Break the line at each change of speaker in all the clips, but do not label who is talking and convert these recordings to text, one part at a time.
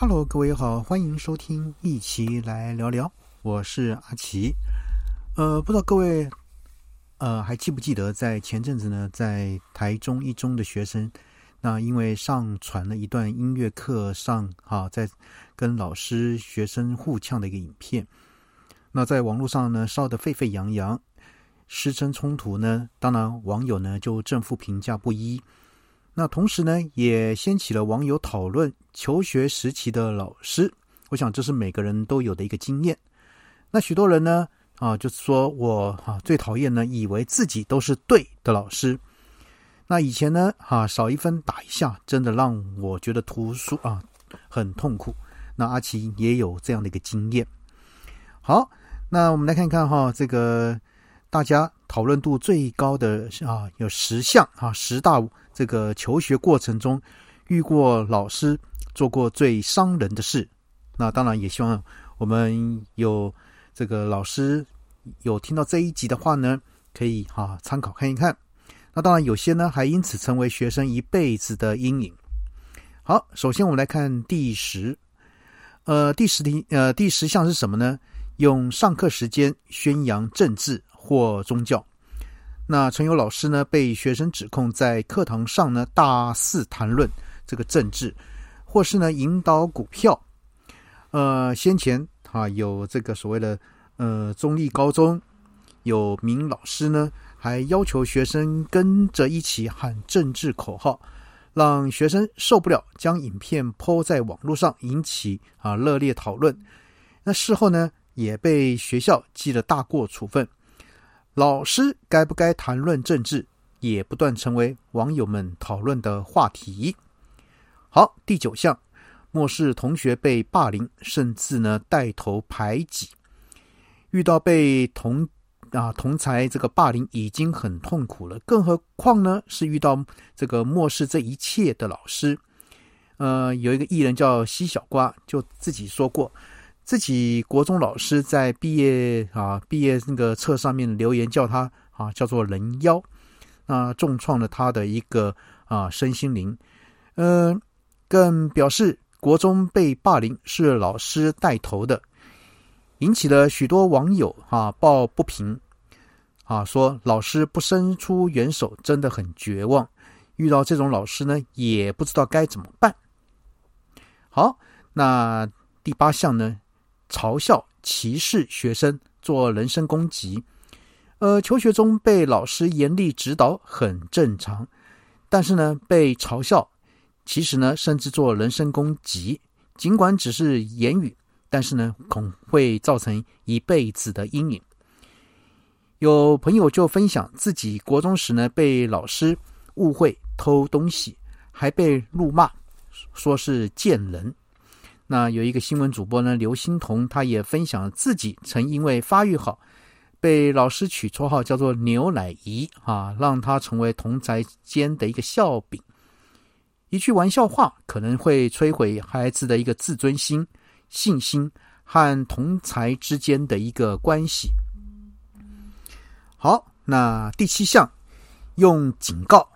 Hello，各位好，欢迎收听一起来聊聊，我是阿奇。呃，不知道各位呃还记不记得，在前阵子呢，在台中一中的学生，那因为上传了一段音乐课上哈，在跟老师学生互呛的一个影片，那在网络上呢烧得沸沸扬扬，师生冲突呢，当然网友呢就正负评价不一。那同时呢，也掀起了网友讨论求学时期的老师。我想这是每个人都有的一个经验。那许多人呢，啊，就是说我哈最讨厌呢，以为自己都是对的老师。那以前呢，哈少一分打一下，真的让我觉得读书啊很痛苦。那阿奇也有这样的一个经验。好，那我们来看看哈，这个大家讨论度最高的啊，有十项啊，十大。这个求学过程中遇过老师做过最伤人的事，那当然也希望我们有这个老师有听到这一集的话呢，可以哈参考看一看。那当然有些呢还因此成为学生一辈子的阴影。好，首先我们来看第十，呃，第十题，呃，第十项是什么呢？用上课时间宣扬政治或宗教。那曾有老师呢被学生指控在课堂上呢大肆谈论这个政治，或是呢引导股票。呃，先前啊有这个所谓的呃中立高中有名老师呢，还要求学生跟着一起喊政治口号，让学生受不了，将影片抛在网络上，引起啊热烈讨论。那事后呢也被学校记了大过处分。老师该不该谈论政治，也不断成为网友们讨论的话题。好，第九项，漠视同学被霸凌，甚至呢带头排挤。遇到被同啊同才这个霸凌，已经很痛苦了，更何况呢是遇到这个漠视这一切的老师。呃，有一个艺人叫西小瓜，就自己说过。自己国中老师在毕业啊毕业那个册上面留言叫他啊叫做人妖，那重创了他的一个啊身心灵，呃，更表示国中被霸凌是老师带头的，引起了许多网友啊抱不平，啊说老师不伸出援手真的很绝望，遇到这种老师呢也不知道该怎么办。好，那第八项呢？嘲笑、歧视学生，做人身攻击。呃，求学中被老师严厉指导很正常，但是呢，被嘲笑，其实呢，甚至做人身攻击，尽管只是言语，但是呢，恐会造成一辈子的阴影。有朋友就分享自己国中时呢，被老师误会偷东西，还被怒骂，说是贱人。那有一个新闻主播呢，刘欣彤，他也分享自己曾因为发育好，被老师取绰号叫做“牛奶姨”啊，让他成为同宅间的一个笑柄。一句玩笑话可能会摧毁孩子的一个自尊心、信心和同才之间的一个关系。好，那第七项，用警告、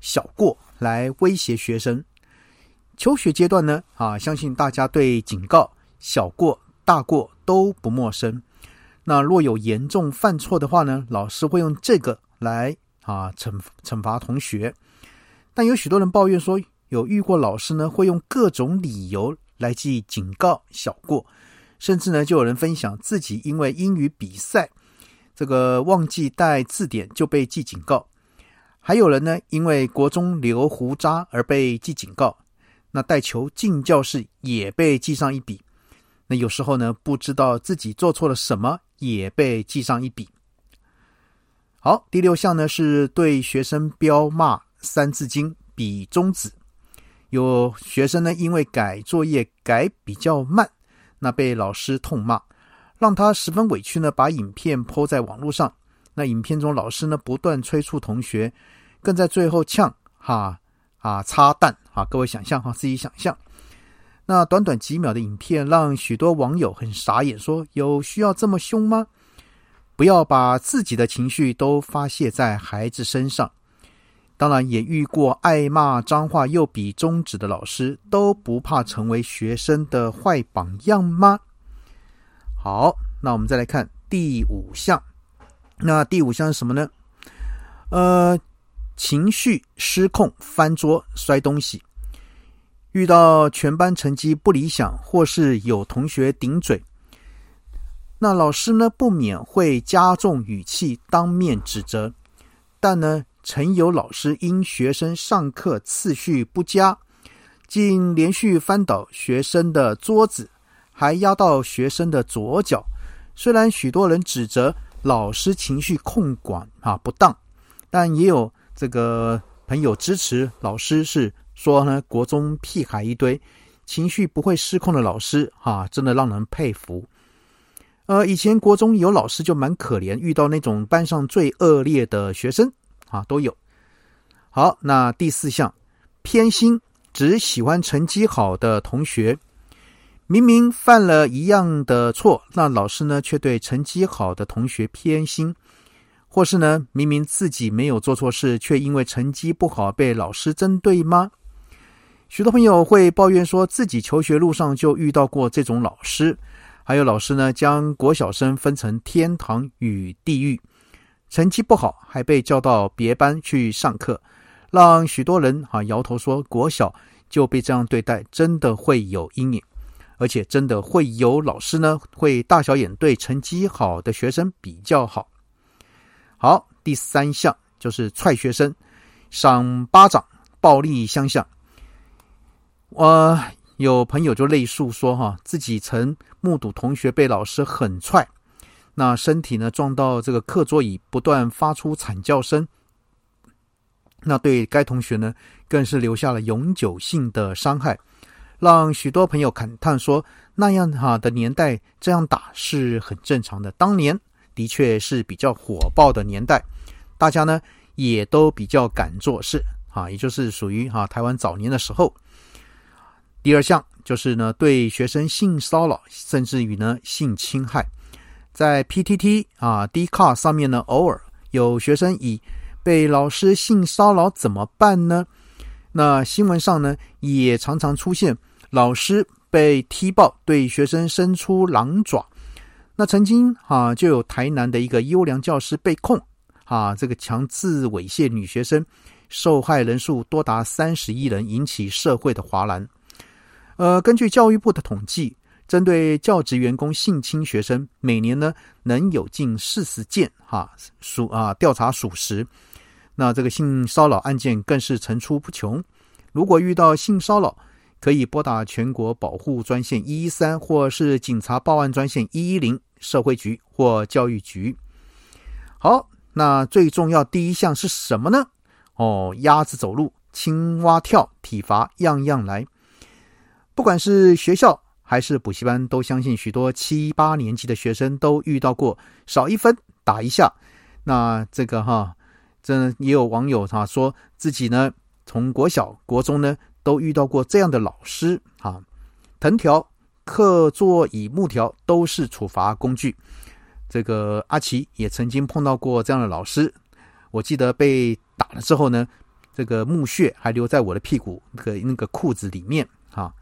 小过来威胁学生。求学阶段呢，啊，相信大家对警告、小过、大过都不陌生。那若有严重犯错的话呢，老师会用这个来啊惩惩罚同学。但有许多人抱怨说，有遇过老师呢会用各种理由来记警告、小过，甚至呢就有人分享自己因为英语比赛这个忘记带字典就被记警告，还有人呢因为国中留胡渣而被记警告。那带球进教室也被记上一笔，那有时候呢不知道自己做错了什么也被记上一笔。好，第六项呢是对学生彪骂《三字经》比中指，有学生呢因为改作业改比较慢，那被老师痛骂，让他十分委屈呢，把影片抛在网络上。那影片中老师呢不断催促同学，更在最后呛哈。啊，擦弹啊！各位想象哈，自己想象。那短短几秒的影片，让许多网友很傻眼，说：“有需要这么凶吗？不要把自己的情绪都发泄在孩子身上。”当然也遇过爱骂脏话又比中指的老师，都不怕成为学生的坏榜样吗？好，那我们再来看第五项。那第五项是什么呢？呃，情绪失控，翻桌摔东西。遇到全班成绩不理想，或是有同学顶嘴，那老师呢不免会加重语气，当面指责。但呢，曾有老师因学生上课次序不佳，竟连续翻倒学生的桌子，还压到学生的左脚。虽然许多人指责老师情绪控管啊不当，但也有这个朋友支持老师是。说呢，国中屁孩一堆，情绪不会失控的老师，哈，真的让人佩服。呃，以前国中有老师就蛮可怜，遇到那种班上最恶劣的学生，啊，都有。好，那第四项，偏心，只喜欢成绩好的同学，明明犯了一样的错，那老师呢却对成绩好的同学偏心。或是呢，明明自己没有做错事，却因为成绩不好被老师针对吗？许多朋友会抱怨说自己求学路上就遇到过这种老师，还有老师呢将国小生分成天堂与地狱，成绩不好还被叫到别班去上课，让许多人啊摇头说国小就被这样对待，真的会有阴影，而且真的会有老师呢会大小眼对成绩好的学生比较好。好，第三项就是踹学生、赏巴掌、暴力相向。我有朋友就类述说，哈，自己曾目睹同学被老师狠踹，那身体呢撞到这个课桌椅，不断发出惨叫声。那对该同学呢，更是留下了永久性的伤害，让许多朋友感叹说，那样哈的年代这样打是很正常的。当年的确是比较火爆的年代，大家呢也都比较敢做事，啊，也就是属于哈台湾早年的时候。第二项就是呢，对学生性骚扰，甚至于呢性侵害，在 PTT 啊 d c a r 上面呢，偶尔有学生以被老师性骚扰怎么办呢？那新闻上呢，也常常出现老师被踢爆，对学生伸出狼爪。那曾经啊，就有台南的一个优良教师被控啊，这个强制猥亵女学生，受害人数多达三十一人，引起社会的哗然。呃，根据教育部的统计，针对教职员工性侵学生，每年呢能有近四十件哈属啊调查属实。那这个性骚扰案件更是层出不穷。如果遇到性骚扰，可以拨打全国保护专线一一三，或是警察报案专线一一零，社会局或教育局。好，那最重要第一项是什么呢？哦，鸭子走路，青蛙跳，体罚样样来。不管是学校还是补习班，都相信许多七八年级的学生都遇到过少一分打一下。那这个哈，这也有网友哈说自己呢，从国小、国中呢都遇到过这样的老师啊。藤条、课桌椅、木条都是处罚工具。这个阿奇也曾经碰到过这样的老师。我记得被打了之后呢，这个木屑还留在我的屁股那个那个裤子里面啊。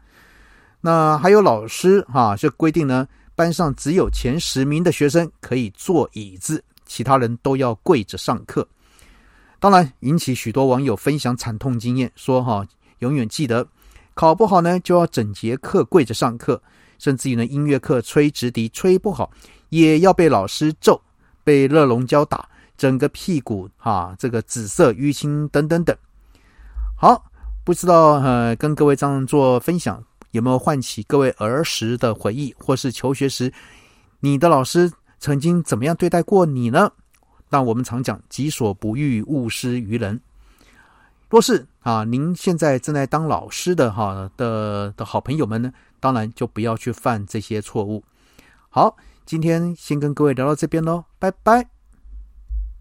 那还有老师哈，就规定呢，班上只有前十名的学生可以坐椅子，其他人都要跪着上课。当然，引起许多网友分享惨痛经验，说哈，永远记得考不好呢，就要整节课跪着上课，甚至于呢，音乐课吹直笛吹不好，也要被老师揍，被热熔胶打，整个屁股哈，这个紫色淤青等等等。好，不知道呃，跟各位这样做分享。有没有唤起各位儿时的回忆，或是求学时你的老师曾经怎么样对待过你呢？那我们常讲“己所不欲，勿施于人”。若是啊，您现在正在当老师的哈的的好朋友们呢，当然就不要去犯这些错误。好，今天先跟各位聊到这边喽，拜拜。